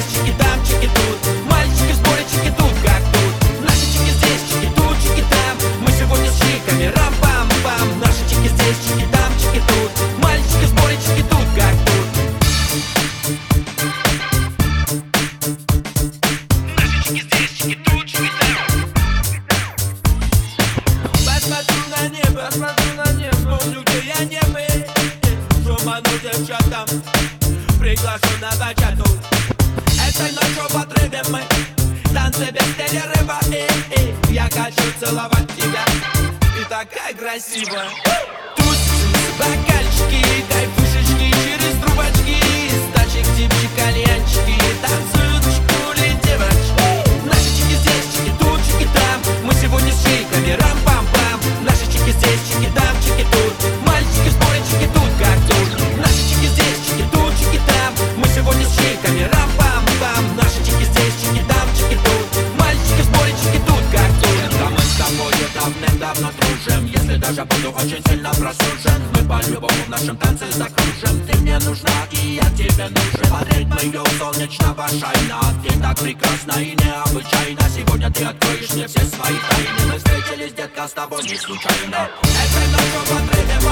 здесь, чики тут. Мальчики в тут, как тут. Наши чики здесь, чики тут, чики там. Мы сегодня с рам-пам-пам. Наши чики здесь, чики там, чики тут. Мальчики в тут, как тут. Наши чики здесь, чики тут, чики там. Посмотрю на небо, посмотрю на небо. Вспомню, где я не был. Шуману девчатам Приглашу на бачату Этой ночью в отрыве мы Танцы без перерыва и, и Я хочу целовать тебя Ты такая красивая Тут бокальчики, кайфушечки Через трубочки Стачек, типчик, кальянчики Танцуют шкули девочки Наши чики здесь, чики тут, чики там Мы сегодня с чиками рам-пам-пам Наши чики здесь, чики там, чики тут Мальчики в сборе, чики тут, как тут Наши чики здесь, чики тут, чики там Мы сегодня с чиками рам-пам-пам даже буду очень сильно просужен. Мы по-любому в нашем танце закружим Ты мне нужна и я тебе нужен. Под ритм ее солнечного шайна. Ты так прекрасна и необычайна. Сегодня ты откроешь мне все свои тайны. Мы встретились, детка, с тобой не случайно. Этой ночью в отрыве